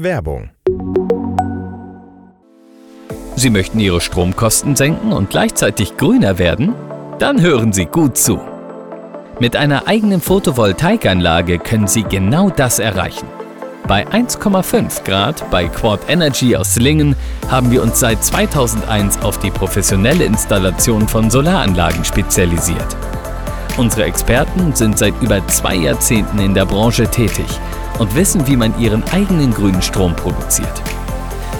Werbung. Sie möchten Ihre Stromkosten senken und gleichzeitig grüner werden? Dann hören Sie gut zu. Mit einer eigenen Photovoltaikanlage können Sie genau das erreichen. Bei 1,5 Grad bei Quad Energy aus Lingen haben wir uns seit 2001 auf die professionelle Installation von Solaranlagen spezialisiert. Unsere Experten sind seit über zwei Jahrzehnten in der Branche tätig und wissen, wie man ihren eigenen grünen Strom produziert.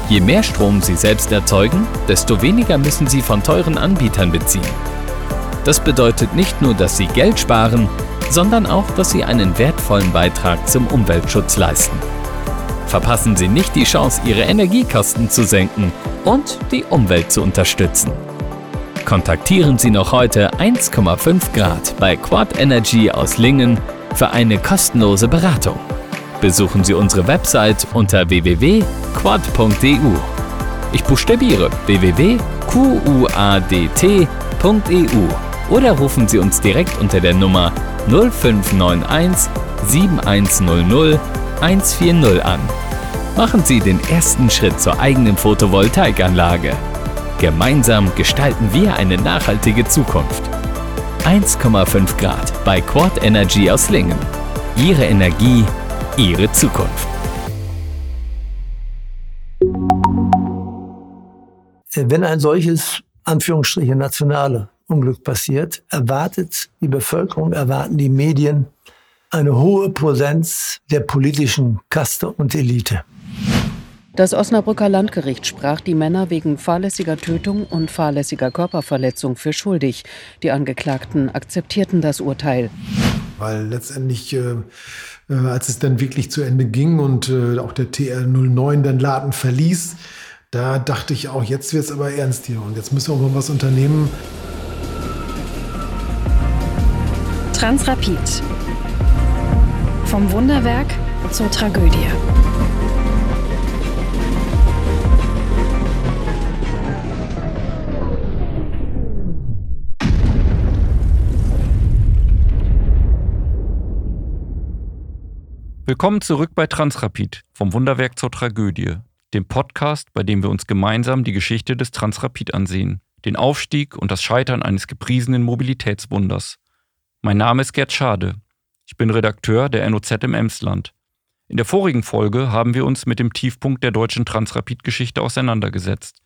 Je mehr Strom sie selbst erzeugen, desto weniger müssen sie von teuren Anbietern beziehen. Das bedeutet nicht nur, dass sie Geld sparen, sondern auch, dass sie einen wertvollen Beitrag zum Umweltschutz leisten. Verpassen Sie nicht die Chance, Ihre Energiekosten zu senken und die Umwelt zu unterstützen. Kontaktieren Sie noch heute 1,5 Grad bei Quad Energy aus Lingen für eine kostenlose Beratung. Besuchen Sie unsere Website unter www.quad.eu. Ich buchstabiere www.quadt.eu oder rufen Sie uns direkt unter der Nummer 0591 7100 140 an. Machen Sie den ersten Schritt zur eigenen Photovoltaikanlage. Gemeinsam gestalten wir eine nachhaltige Zukunft. 1,5 Grad bei Quad Energy aus Lingen. Ihre Energie, Ihre Zukunft. Wenn ein solches, Anführungsstriche, nationale Unglück passiert, erwartet die Bevölkerung, erwarten die Medien eine hohe Präsenz der politischen Kaste und Elite. Das Osnabrücker Landgericht sprach die Männer wegen fahrlässiger Tötung und fahrlässiger Körperverletzung für schuldig. Die Angeklagten akzeptierten das Urteil. Weil letztendlich, äh, äh als es dann wirklich zu Ende ging und äh, auch der TR09 den Laden verließ, da dachte ich auch, jetzt wird es aber ernst hier und jetzt müssen wir mal was unternehmen. Transrapid. Vom Wunderwerk zur Tragödie. Willkommen zurück bei Transrapid, vom Wunderwerk zur Tragödie, dem Podcast, bei dem wir uns gemeinsam die Geschichte des Transrapid ansehen, den Aufstieg und das Scheitern eines gepriesenen Mobilitätswunders. Mein Name ist Gerd Schade. Ich bin Redakteur der NOZ im Emsland. In der vorigen Folge haben wir uns mit dem Tiefpunkt der deutschen Transrapid-Geschichte auseinandergesetzt,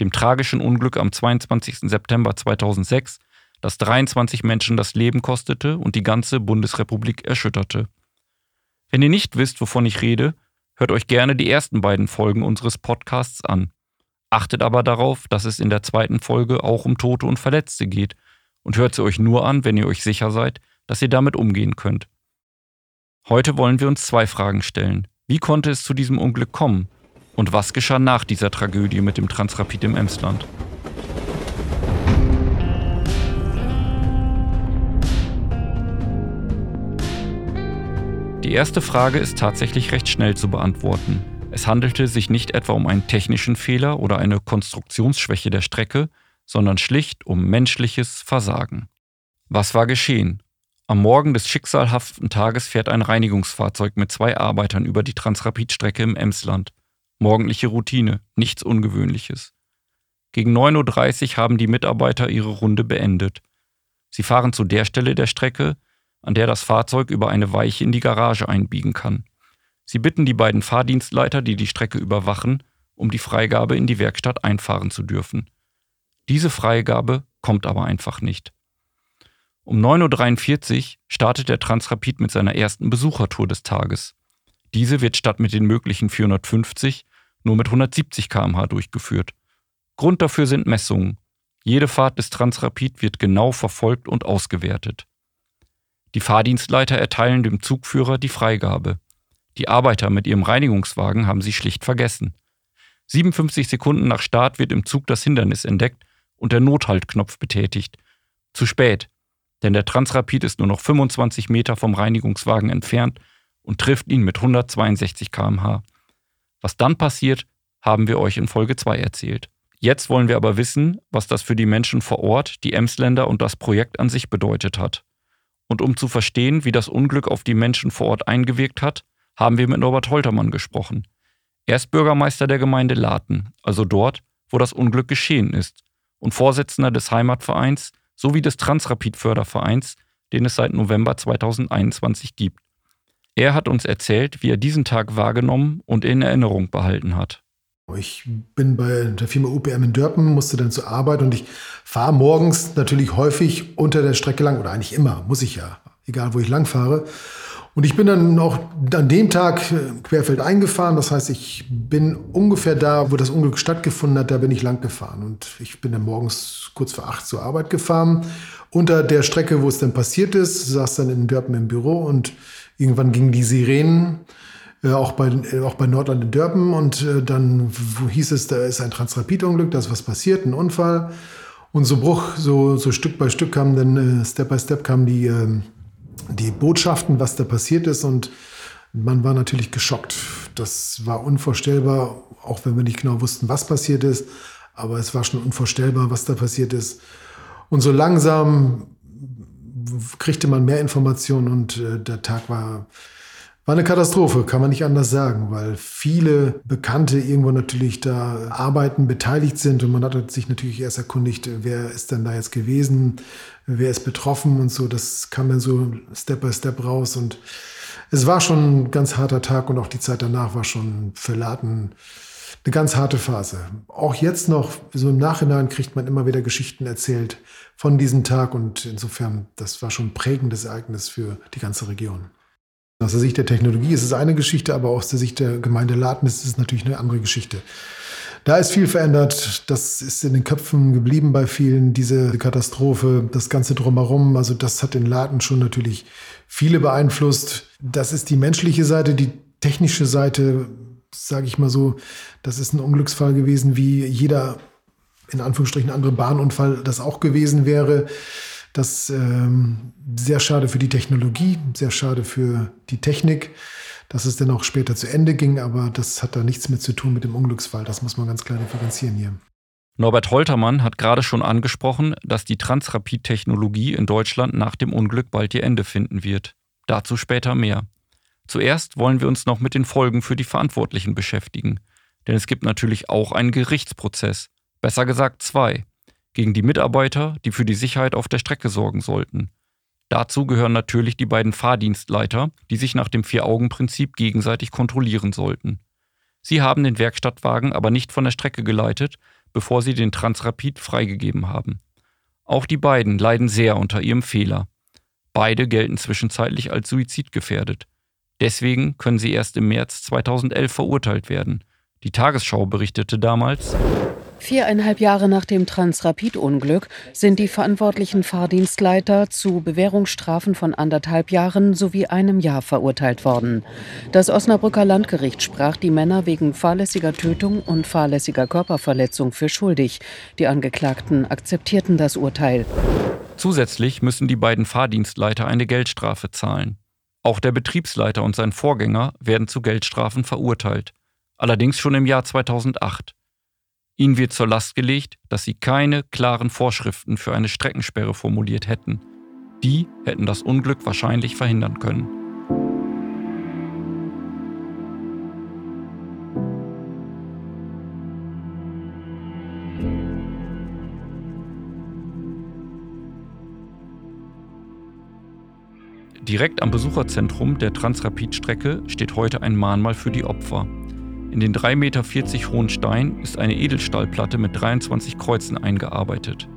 dem tragischen Unglück am 22. September 2006, das 23 Menschen das Leben kostete und die ganze Bundesrepublik erschütterte. Wenn ihr nicht wisst, wovon ich rede, hört euch gerne die ersten beiden Folgen unseres Podcasts an. Achtet aber darauf, dass es in der zweiten Folge auch um Tote und Verletzte geht und hört sie euch nur an, wenn ihr euch sicher seid, dass ihr damit umgehen könnt. Heute wollen wir uns zwei Fragen stellen. Wie konnte es zu diesem Unglück kommen? Und was geschah nach dieser Tragödie mit dem Transrapid im Emsland? Die erste Frage ist tatsächlich recht schnell zu beantworten. Es handelte sich nicht etwa um einen technischen Fehler oder eine Konstruktionsschwäche der Strecke, sondern schlicht um menschliches Versagen. Was war geschehen? Am Morgen des schicksalhaften Tages fährt ein Reinigungsfahrzeug mit zwei Arbeitern über die Transrapidstrecke im Emsland. Morgendliche Routine, nichts Ungewöhnliches. Gegen 9.30 Uhr haben die Mitarbeiter ihre Runde beendet. Sie fahren zu der Stelle der Strecke, an der das Fahrzeug über eine Weiche in die Garage einbiegen kann. Sie bitten die beiden Fahrdienstleiter, die die Strecke überwachen, um die Freigabe in die Werkstatt einfahren zu dürfen. Diese Freigabe kommt aber einfach nicht. Um 9.43 Uhr startet der Transrapid mit seiner ersten Besuchertour des Tages. Diese wird statt mit den möglichen 450 nur mit 170 km/h durchgeführt. Grund dafür sind Messungen. Jede Fahrt des Transrapid wird genau verfolgt und ausgewertet. Die Fahrdienstleiter erteilen dem Zugführer die Freigabe. Die Arbeiter mit ihrem Reinigungswagen haben sie schlicht vergessen. 57 Sekunden nach Start wird im Zug das Hindernis entdeckt und der Nothaltknopf betätigt. Zu spät, denn der Transrapid ist nur noch 25 Meter vom Reinigungswagen entfernt und trifft ihn mit 162 km/h. Was dann passiert, haben wir euch in Folge 2 erzählt. Jetzt wollen wir aber wissen, was das für die Menschen vor Ort, die Emsländer und das Projekt an sich bedeutet hat. Und um zu verstehen, wie das Unglück auf die Menschen vor Ort eingewirkt hat, haben wir mit Norbert Holtermann gesprochen. Er ist Bürgermeister der Gemeinde Laten, also dort, wo das Unglück geschehen ist, und Vorsitzender des Heimatvereins sowie des Transrapid-Fördervereins, den es seit November 2021 gibt. Er hat uns erzählt, wie er diesen Tag wahrgenommen und in Erinnerung behalten hat. Ich bin bei der Firma UPM in Dörpen, musste dann zur Arbeit und ich fahre morgens natürlich häufig unter der Strecke lang, oder eigentlich immer, muss ich ja, egal wo ich lang fahre. Und ich bin dann auch an dem Tag äh, querfeld eingefahren. Das heißt, ich bin ungefähr da, wo das Unglück stattgefunden hat, da bin ich lang gefahren. Und ich bin dann morgens kurz vor acht zur Arbeit gefahren. Unter der Strecke, wo es dann passiert ist, saß dann in Dörpen im Büro und irgendwann gingen die Sirenen, äh, auch, bei, äh, auch bei Nordland in Dörpen. Und äh, dann hieß es, da ist ein Transrapid-Unglück, da ist was passiert, ein Unfall. Und so Bruch, so, so Stück bei Stück kamen dann, äh, Step by Step kamen die, äh, die Botschaften, was da passiert ist. Und man war natürlich geschockt. Das war unvorstellbar, auch wenn wir nicht genau wussten, was passiert ist. Aber es war schon unvorstellbar, was da passiert ist. Und so langsam kriegte man mehr Informationen und äh, der Tag war, war eine Katastrophe, kann man nicht anders sagen, weil viele Bekannte irgendwo natürlich da arbeiten, beteiligt sind und man hat sich natürlich erst erkundigt, wer ist denn da jetzt gewesen, wer ist betroffen und so. Das kam dann so Step by Step raus und es war schon ein ganz harter Tag und auch die Zeit danach war schon verladen eine ganz harte Phase. Auch jetzt noch, so im Nachhinein kriegt man immer wieder Geschichten erzählt von diesem Tag und insofern, das war schon ein prägendes Ereignis für die ganze Region. Aus der Sicht der Technologie ist es eine Geschichte, aber aus der Sicht der Gemeinde Laden ist es natürlich eine andere Geschichte. Da ist viel verändert. Das ist in den Köpfen geblieben bei vielen, diese Katastrophe, das Ganze drumherum. Also das hat den Laden schon natürlich viele beeinflusst. Das ist die menschliche Seite, die technische Seite sage ich mal so, das ist ein Unglücksfall gewesen, wie jeder in Anführungsstrichen andere Bahnunfall das auch gewesen wäre. Das ähm, sehr schade für die Technologie, sehr schade für die Technik, dass es dann auch später zu Ende ging, aber das hat da nichts mehr zu tun mit dem Unglücksfall. Das muss man ganz klar differenzieren hier. Norbert Holtermann hat gerade schon angesprochen, dass die Transrapid-Technologie in Deutschland nach dem Unglück bald ihr Ende finden wird. Dazu später mehr. Zuerst wollen wir uns noch mit den Folgen für die Verantwortlichen beschäftigen. Denn es gibt natürlich auch einen Gerichtsprozess, besser gesagt zwei, gegen die Mitarbeiter, die für die Sicherheit auf der Strecke sorgen sollten. Dazu gehören natürlich die beiden Fahrdienstleiter, die sich nach dem Vier-Augen-Prinzip gegenseitig kontrollieren sollten. Sie haben den Werkstattwagen aber nicht von der Strecke geleitet, bevor sie den Transrapid freigegeben haben. Auch die beiden leiden sehr unter ihrem Fehler. Beide gelten zwischenzeitlich als suizidgefährdet. Deswegen können sie erst im März 2011 verurteilt werden. Die Tagesschau berichtete damals, Viereinhalb Jahre nach dem Transrapid-Unglück sind die verantwortlichen Fahrdienstleiter zu Bewährungsstrafen von anderthalb Jahren sowie einem Jahr verurteilt worden. Das Osnabrücker Landgericht sprach die Männer wegen fahrlässiger Tötung und fahrlässiger Körperverletzung für schuldig. Die Angeklagten akzeptierten das Urteil. Zusätzlich müssen die beiden Fahrdienstleiter eine Geldstrafe zahlen. Auch der Betriebsleiter und sein Vorgänger werden zu Geldstrafen verurteilt, allerdings schon im Jahr 2008. Ihnen wird zur Last gelegt, dass sie keine klaren Vorschriften für eine Streckensperre formuliert hätten. Die hätten das Unglück wahrscheinlich verhindern können. Direkt am Besucherzentrum der Transrapid-Strecke steht heute ein Mahnmal für die Opfer. In den 3,40 Meter hohen Stein ist eine Edelstahlplatte mit 23 Kreuzen eingearbeitet.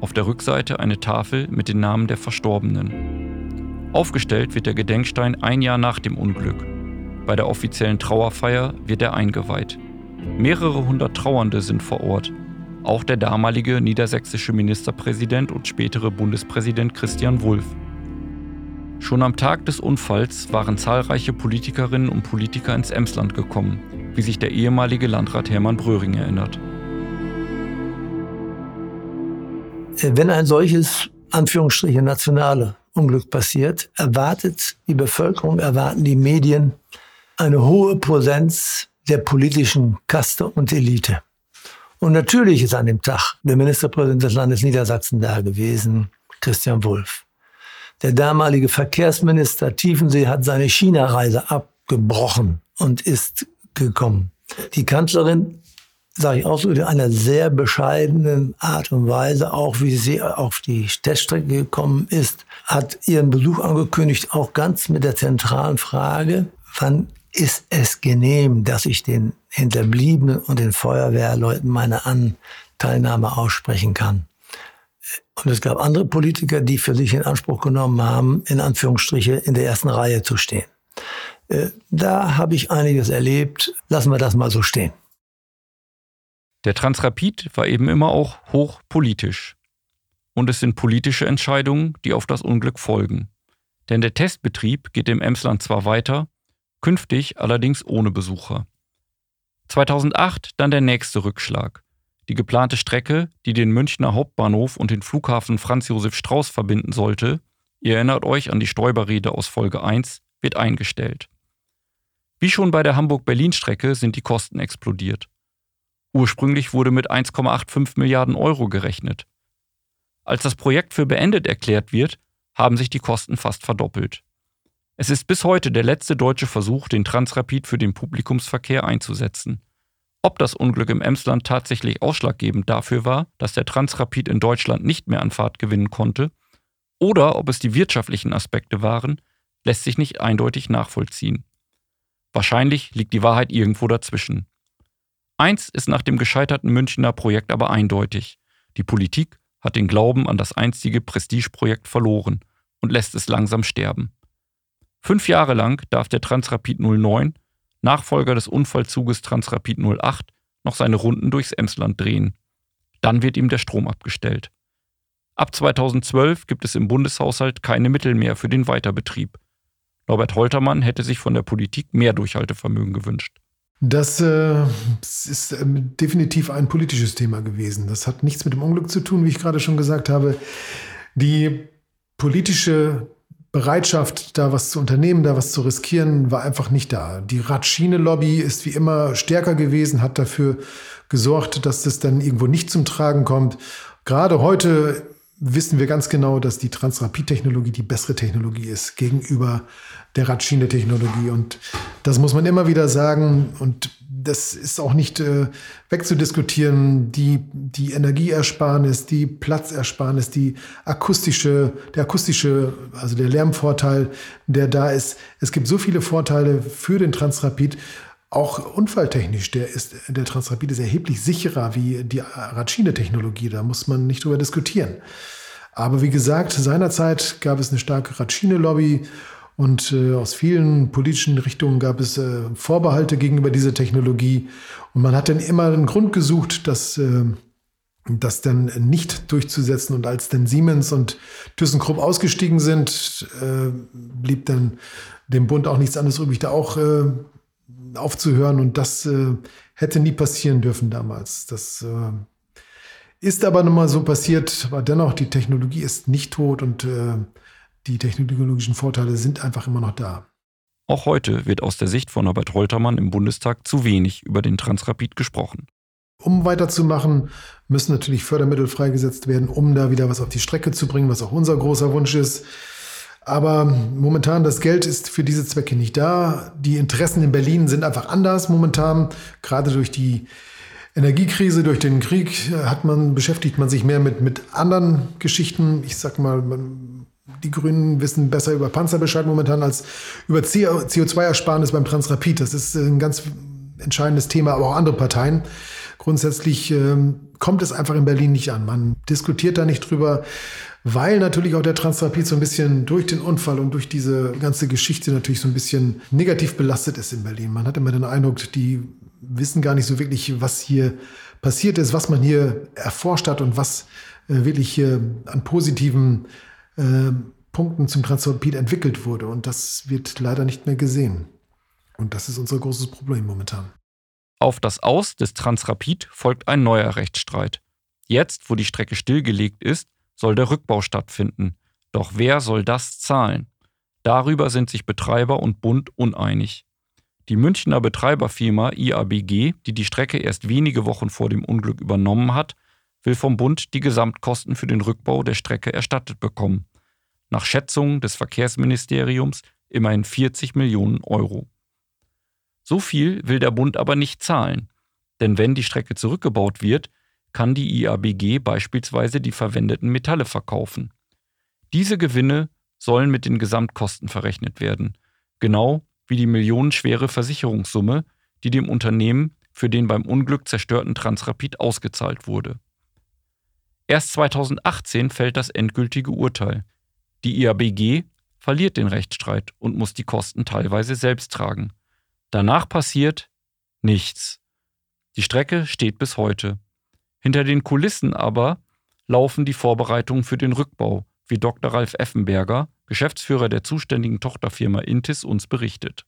Auf der Rückseite eine Tafel mit den Namen der Verstorbenen. Aufgestellt wird der Gedenkstein ein Jahr nach dem Unglück. Bei der offiziellen Trauerfeier wird er eingeweiht. Mehrere hundert Trauernde sind vor Ort. Auch der damalige niedersächsische Ministerpräsident und spätere Bundespräsident Christian Wulff. Schon am Tag des Unfalls waren zahlreiche Politikerinnen und Politiker ins Emsland gekommen, wie sich der ehemalige Landrat Hermann Bröhring erinnert. Wenn ein solches Anführungsstriche nationale Unglück passiert, erwartet die Bevölkerung, erwarten die Medien eine hohe Präsenz der politischen Kaste und Elite. Und natürlich ist an dem Tag der Ministerpräsident des Landes Niedersachsen da gewesen, Christian Wulff. Der damalige Verkehrsminister Tiefensee hat seine China-Reise abgebrochen und ist gekommen. Die Kanzlerin, sage ich auch so, in einer sehr bescheidenen Art und Weise, auch wie sie auf die Teststrecke gekommen ist, hat ihren Besuch angekündigt, auch ganz mit der zentralen Frage, wann ist es genehm, dass ich den Hinterbliebenen und den Feuerwehrleuten meine Anteilnahme aussprechen kann. Und es gab andere Politiker, die für sich in Anspruch genommen haben, in Anführungsstriche in der ersten Reihe zu stehen. Äh, da habe ich einiges erlebt. Lassen wir das mal so stehen. Der Transrapid war eben immer auch hochpolitisch. Und es sind politische Entscheidungen, die auf das Unglück folgen. Denn der Testbetrieb geht im Emsland zwar weiter, künftig allerdings ohne Besucher. 2008 dann der nächste Rückschlag. Die geplante Strecke, die den Münchner Hauptbahnhof und den Flughafen Franz Josef Strauß verbinden sollte, ihr erinnert euch an die Stoiberrede aus Folge 1, wird eingestellt. Wie schon bei der Hamburg-Berlin-Strecke sind die Kosten explodiert. Ursprünglich wurde mit 1,85 Milliarden Euro gerechnet. Als das Projekt für beendet erklärt wird, haben sich die Kosten fast verdoppelt. Es ist bis heute der letzte deutsche Versuch, den Transrapid für den Publikumsverkehr einzusetzen. Ob das Unglück im Emsland tatsächlich ausschlaggebend dafür war, dass der Transrapid in Deutschland nicht mehr an Fahrt gewinnen konnte, oder ob es die wirtschaftlichen Aspekte waren, lässt sich nicht eindeutig nachvollziehen. Wahrscheinlich liegt die Wahrheit irgendwo dazwischen. Eins ist nach dem gescheiterten Münchner Projekt aber eindeutig. Die Politik hat den Glauben an das einstige Prestigeprojekt verloren und lässt es langsam sterben. Fünf Jahre lang darf der Transrapid 09 Nachfolger des Unfallzuges Transrapid 08, noch seine Runden durchs Emsland drehen. Dann wird ihm der Strom abgestellt. Ab 2012 gibt es im Bundeshaushalt keine Mittel mehr für den Weiterbetrieb. Norbert Holtermann hätte sich von der Politik mehr Durchhaltevermögen gewünscht. Das äh, ist äh, definitiv ein politisches Thema gewesen. Das hat nichts mit dem Unglück zu tun, wie ich gerade schon gesagt habe. Die politische Bereitschaft, da was zu unternehmen, da was zu riskieren, war einfach nicht da. Die Radschiene-Lobby ist wie immer stärker gewesen, hat dafür gesorgt, dass das dann irgendwo nicht zum Tragen kommt. Gerade heute wissen wir ganz genau, dass die Transrapid-Technologie die bessere Technologie ist gegenüber der Radschiene-Technologie. Und das muss man immer wieder sagen. Und das ist auch nicht äh, wegzudiskutieren. Die, die Energieersparnis, die Platzersparnis, die akustische, der akustische, also der Lärmvorteil, der da ist. Es gibt so viele Vorteile für den Transrapid. Auch unfalltechnisch, der ist, der Transrapid ist erheblich sicherer wie die Radschiene-Technologie. Da muss man nicht drüber diskutieren. Aber wie gesagt, seinerzeit gab es eine starke Radschiene-Lobby und äh, aus vielen politischen Richtungen gab es äh, Vorbehalte gegenüber dieser Technologie. Und man hat dann immer einen Grund gesucht, dass äh, das dann nicht durchzusetzen. Und als dann Siemens und ThyssenKrupp ausgestiegen sind, äh, blieb dann dem Bund auch nichts anderes übrig, da auch äh, aufzuhören. Und das äh, hätte nie passieren dürfen damals. Das äh, ist aber nun mal so passiert. Aber dennoch, die Technologie ist nicht tot und äh, die technologischen Vorteile sind einfach immer noch da. Auch heute wird aus der Sicht von Norbert Holtermann im Bundestag zu wenig über den Transrapid gesprochen. Um weiterzumachen, müssen natürlich Fördermittel freigesetzt werden, um da wieder was auf die Strecke zu bringen, was auch unser großer Wunsch ist. Aber momentan, das Geld ist für diese Zwecke nicht da. Die Interessen in Berlin sind einfach anders momentan. Gerade durch die Energiekrise, durch den Krieg hat man, beschäftigt man sich mehr mit, mit anderen Geschichten. Ich sag mal, man die Grünen wissen besser über Panzer Bescheid momentan als über CO2-Ersparnis beim Transrapid. Das ist ein ganz entscheidendes Thema, aber auch andere Parteien. Grundsätzlich ähm, kommt es einfach in Berlin nicht an. Man diskutiert da nicht drüber, weil natürlich auch der Transrapid so ein bisschen durch den Unfall und durch diese ganze Geschichte natürlich so ein bisschen negativ belastet ist in Berlin. Man hat immer den Eindruck, die wissen gar nicht so wirklich, was hier passiert ist, was man hier erforscht hat und was äh, wirklich hier an positiven äh, Punkten zum Transrapid entwickelt wurde. Und das wird leider nicht mehr gesehen. Und das ist unser großes Problem momentan. Auf das Aus des Transrapid folgt ein neuer Rechtsstreit. Jetzt, wo die Strecke stillgelegt ist, soll der Rückbau stattfinden. Doch wer soll das zahlen? Darüber sind sich Betreiber und Bund uneinig. Die Münchner Betreiberfirma IABG, die die Strecke erst wenige Wochen vor dem Unglück übernommen hat, will vom Bund die Gesamtkosten für den Rückbau der Strecke erstattet bekommen. Nach Schätzungen des Verkehrsministeriums immerhin 40 Millionen Euro. So viel will der Bund aber nicht zahlen. Denn wenn die Strecke zurückgebaut wird, kann die IABG beispielsweise die verwendeten Metalle verkaufen. Diese Gewinne sollen mit den Gesamtkosten verrechnet werden, genau wie die millionenschwere Versicherungssumme, die dem Unternehmen für den beim Unglück zerstörten Transrapid ausgezahlt wurde. Erst 2018 fällt das endgültige Urteil. Die IABG verliert den Rechtsstreit und muss die Kosten teilweise selbst tragen. Danach passiert nichts. Die Strecke steht bis heute. Hinter den Kulissen aber laufen die Vorbereitungen für den Rückbau, wie Dr. Ralf Effenberger, Geschäftsführer der zuständigen Tochterfirma Intis, uns berichtet.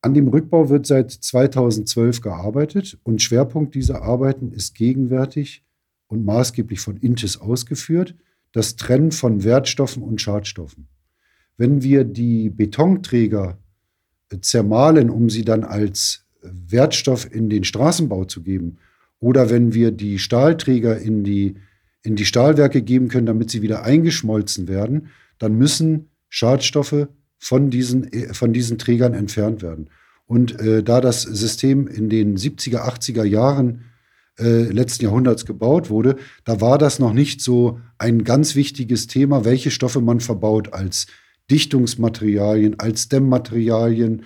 An dem Rückbau wird seit 2012 gearbeitet und Schwerpunkt dieser Arbeiten ist gegenwärtig und maßgeblich von Intis ausgeführt, das Trennen von Wertstoffen und Schadstoffen. Wenn wir die Betonträger äh, zermahlen, um sie dann als Wertstoff in den Straßenbau zu geben, oder wenn wir die Stahlträger in die, in die Stahlwerke geben können, damit sie wieder eingeschmolzen werden, dann müssen Schadstoffe von diesen, äh, von diesen Trägern entfernt werden. Und äh, da das System in den 70er, 80er Jahren äh, letzten Jahrhunderts gebaut wurde, da war das noch nicht so ein ganz wichtiges Thema, welche Stoffe man verbaut als Dichtungsmaterialien, als Dämmmaterialien.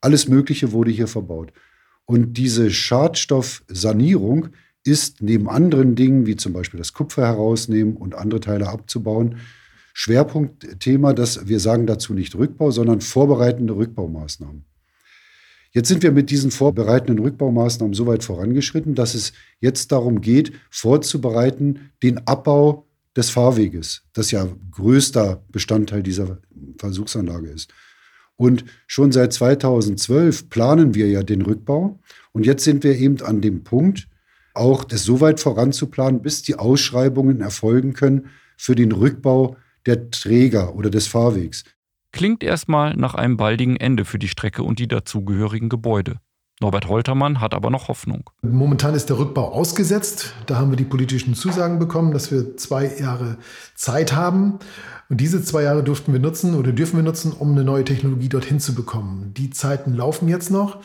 Alles Mögliche wurde hier verbaut. Und diese Schadstoffsanierung ist neben anderen Dingen, wie zum Beispiel das Kupfer herausnehmen und andere Teile abzubauen, Schwerpunktthema, dass wir sagen dazu nicht Rückbau, sondern vorbereitende Rückbaumaßnahmen. Jetzt sind wir mit diesen vorbereitenden Rückbaumaßnahmen so weit vorangeschritten, dass es jetzt darum geht, vorzubereiten den Abbau des Fahrweges, das ja größter Bestandteil dieser Versuchsanlage ist. Und schon seit 2012 planen wir ja den Rückbau. Und jetzt sind wir eben an dem Punkt, auch das so weit voranzuplanen, bis die Ausschreibungen erfolgen können für den Rückbau der Träger oder des Fahrwegs. Klingt erstmal nach einem baldigen Ende für die Strecke und die dazugehörigen Gebäude. Norbert Holtermann hat aber noch Hoffnung. Momentan ist der Rückbau ausgesetzt. Da haben wir die politischen Zusagen bekommen, dass wir zwei Jahre Zeit haben. Und diese zwei Jahre durften wir nutzen oder dürfen wir nutzen, um eine neue Technologie dorthin zu bekommen. Die Zeiten laufen jetzt noch.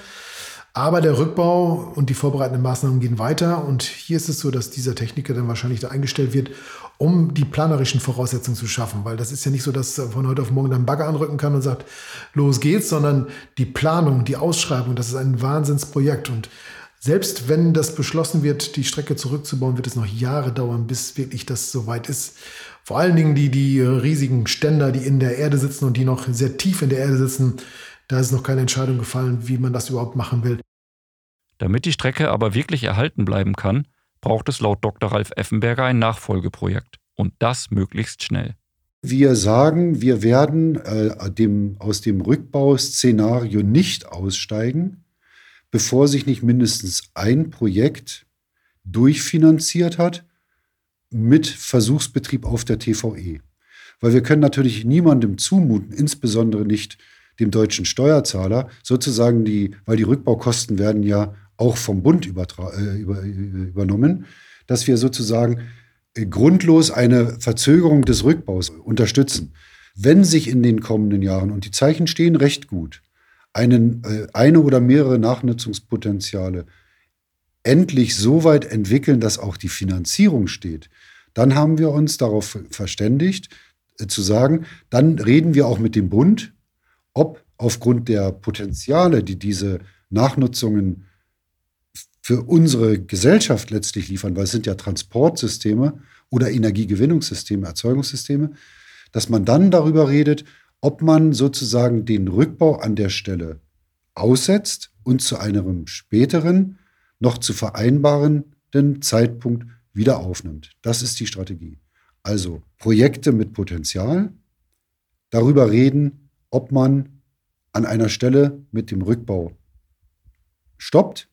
Aber der Rückbau und die vorbereitenden Maßnahmen gehen weiter. Und hier ist es so, dass dieser Techniker dann wahrscheinlich da eingestellt wird, um die planerischen Voraussetzungen zu schaffen. Weil das ist ja nicht so, dass von heute auf morgen dann Bagger anrücken kann und sagt, los geht's, sondern die Planung, die Ausschreibung, das ist ein Wahnsinnsprojekt. Und selbst wenn das beschlossen wird, die Strecke zurückzubauen, wird es noch Jahre dauern, bis wirklich das soweit ist. Vor allen Dingen die, die riesigen Ständer, die in der Erde sitzen und die noch sehr tief in der Erde sitzen, da ist noch keine Entscheidung gefallen, wie man das überhaupt machen will. Damit die Strecke aber wirklich erhalten bleiben kann, braucht es laut Dr. Ralf Effenberger ein Nachfolgeprojekt. Und das möglichst schnell. Wir sagen, wir werden äh, dem, aus dem Rückbauszenario nicht aussteigen, bevor sich nicht mindestens ein Projekt durchfinanziert hat mit Versuchsbetrieb auf der TVE. Weil wir können natürlich niemandem zumuten, insbesondere nicht dem deutschen Steuerzahler sozusagen die, weil die Rückbaukosten werden ja auch vom Bund äh, über, übernommen, dass wir sozusagen äh, grundlos eine Verzögerung des Rückbaus unterstützen. Wenn sich in den kommenden Jahren, und die Zeichen stehen recht gut, einen, äh, eine oder mehrere Nachnutzungspotenziale endlich so weit entwickeln, dass auch die Finanzierung steht, dann haben wir uns darauf verständigt, äh, zu sagen, dann reden wir auch mit dem Bund, ob aufgrund der Potenziale, die diese Nachnutzungen für unsere Gesellschaft letztlich liefern, weil es sind ja Transportsysteme oder Energiegewinnungssysteme, Erzeugungssysteme, dass man dann darüber redet, ob man sozusagen den Rückbau an der Stelle aussetzt und zu einem späteren, noch zu vereinbarenden Zeitpunkt wieder aufnimmt. Das ist die Strategie. Also Projekte mit Potenzial, darüber reden, ob man an einer Stelle mit dem Rückbau stoppt.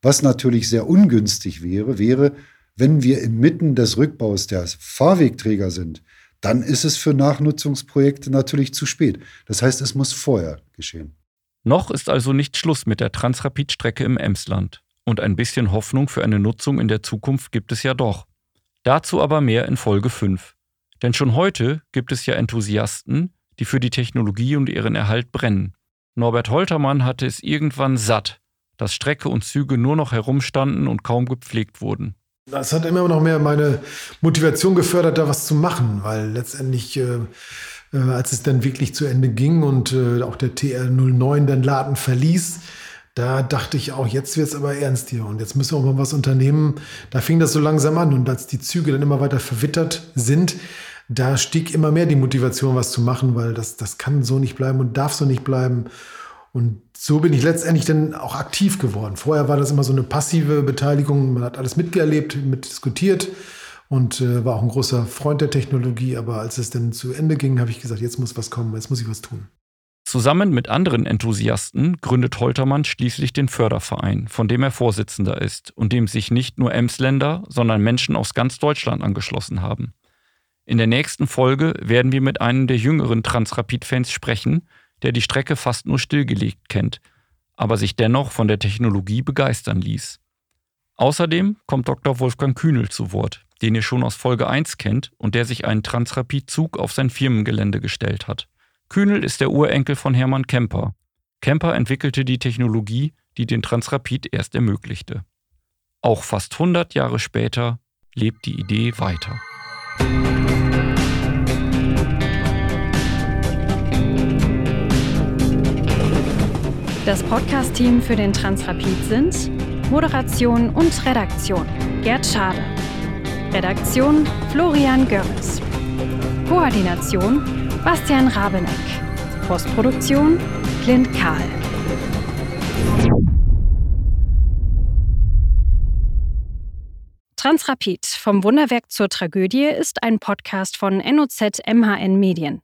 Was natürlich sehr ungünstig wäre, wäre, wenn wir inmitten des Rückbaus der Fahrwegträger sind, dann ist es für Nachnutzungsprojekte natürlich zu spät. Das heißt, es muss vorher geschehen. Noch ist also nicht Schluss mit der Transrapid-Strecke im Emsland. Und ein bisschen Hoffnung für eine Nutzung in der Zukunft gibt es ja doch. Dazu aber mehr in Folge 5. Denn schon heute gibt es ja Enthusiasten, die für die Technologie und ihren Erhalt brennen. Norbert Holtermann hatte es irgendwann satt, dass Strecke und Züge nur noch herumstanden und kaum gepflegt wurden. Das hat immer noch mehr meine Motivation gefördert, da was zu machen, weil letztendlich, äh, äh, als es dann wirklich zu Ende ging und äh, auch der TR09 den Laden verließ, da dachte ich auch, jetzt wird es aber ernst hier und jetzt müssen wir auch mal was unternehmen. Da fing das so langsam an und als die Züge dann immer weiter verwittert sind, da stieg immer mehr die Motivation, was zu machen, weil das, das kann so nicht bleiben und darf so nicht bleiben. Und so bin ich letztendlich dann auch aktiv geworden. Vorher war das immer so eine passive Beteiligung. Man hat alles mitgelebt, mitdiskutiert und äh, war auch ein großer Freund der Technologie. Aber als es dann zu Ende ging, habe ich gesagt, jetzt muss was kommen, jetzt muss ich was tun. Zusammen mit anderen Enthusiasten gründet Holtermann schließlich den Förderverein, von dem er Vorsitzender ist und dem sich nicht nur Emsländer, sondern Menschen aus ganz Deutschland angeschlossen haben. In der nächsten Folge werden wir mit einem der jüngeren Transrapid-Fans sprechen, der die Strecke fast nur stillgelegt kennt, aber sich dennoch von der Technologie begeistern ließ. Außerdem kommt Dr. Wolfgang Kühnel zu Wort, den ihr schon aus Folge 1 kennt und der sich einen Transrapid-Zug auf sein Firmengelände gestellt hat. Kühnel ist der Urenkel von Hermann Kemper. Kemper entwickelte die Technologie, die den Transrapid erst ermöglichte. Auch fast 100 Jahre später lebt die Idee weiter. Das Podcast-Team für den Transrapid sind Moderation und Redaktion Gerd Schade. Redaktion Florian Görres. Koordination Bastian Rabeneck. Postproduktion Clint Kahl. Transrapid vom Wunderwerk zur Tragödie ist ein Podcast von NOZ MHN Medien.